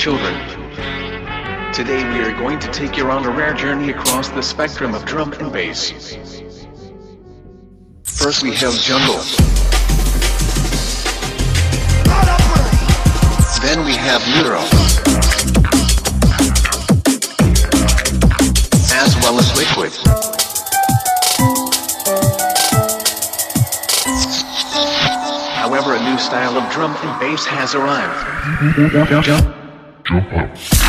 Children. Today we are going to take you on a rare journey across the spectrum of drum and bass. First we have jungle. Then we have neutral. As well as liquid. However, a new style of drum and bass has arrived. Jump up.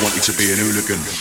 Sawtooth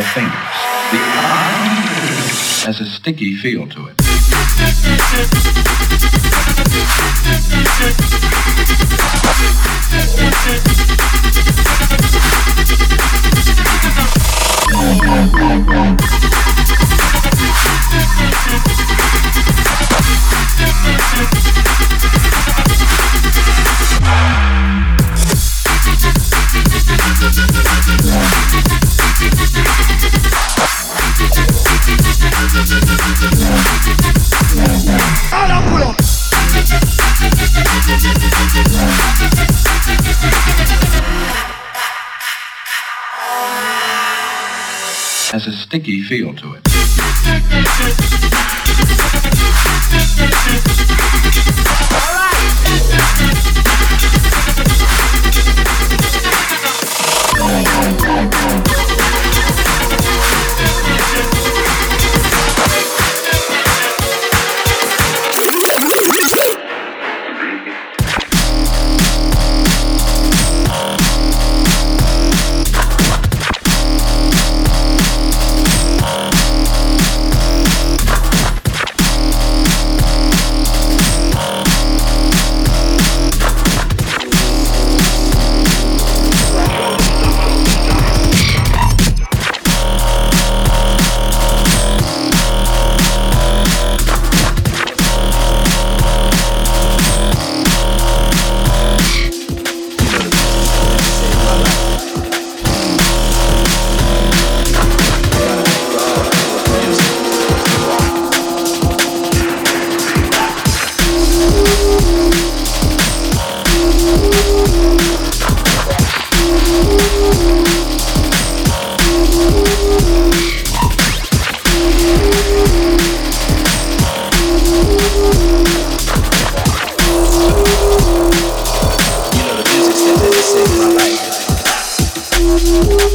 of fingers. The odd has a sticky feel to it. Sticky feel to it.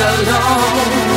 alone.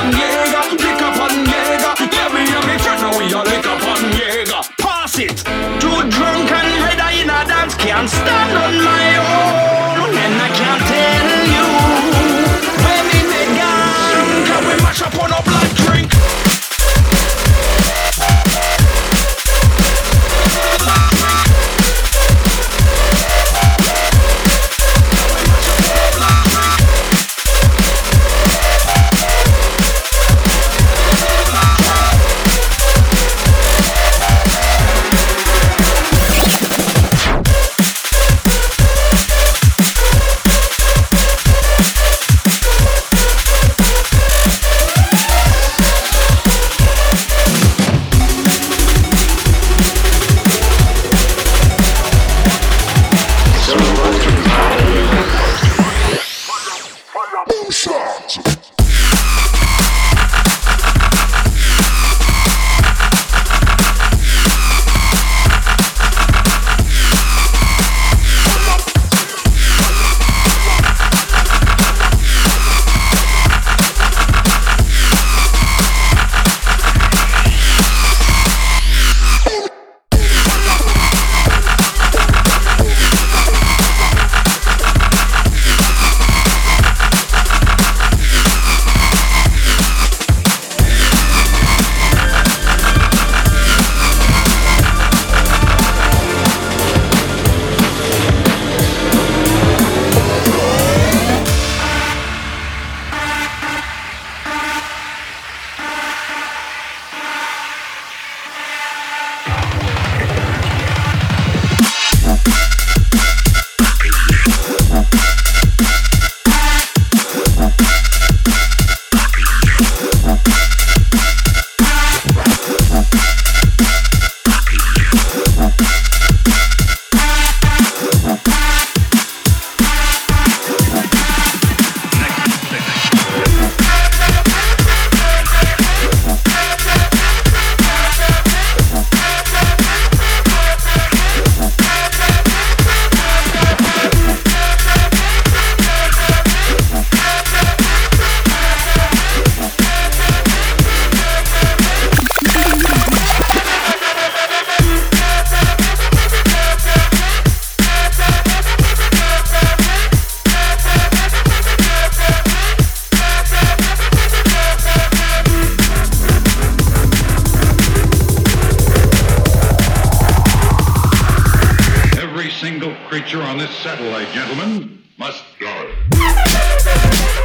관계 creature on this satellite, gentlemen, must die.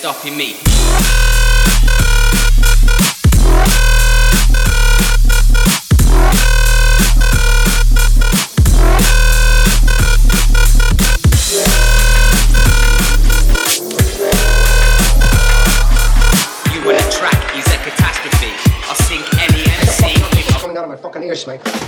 stopping me. You a track is a catastrophe. I sink any my coming out of my fucking ears, mate.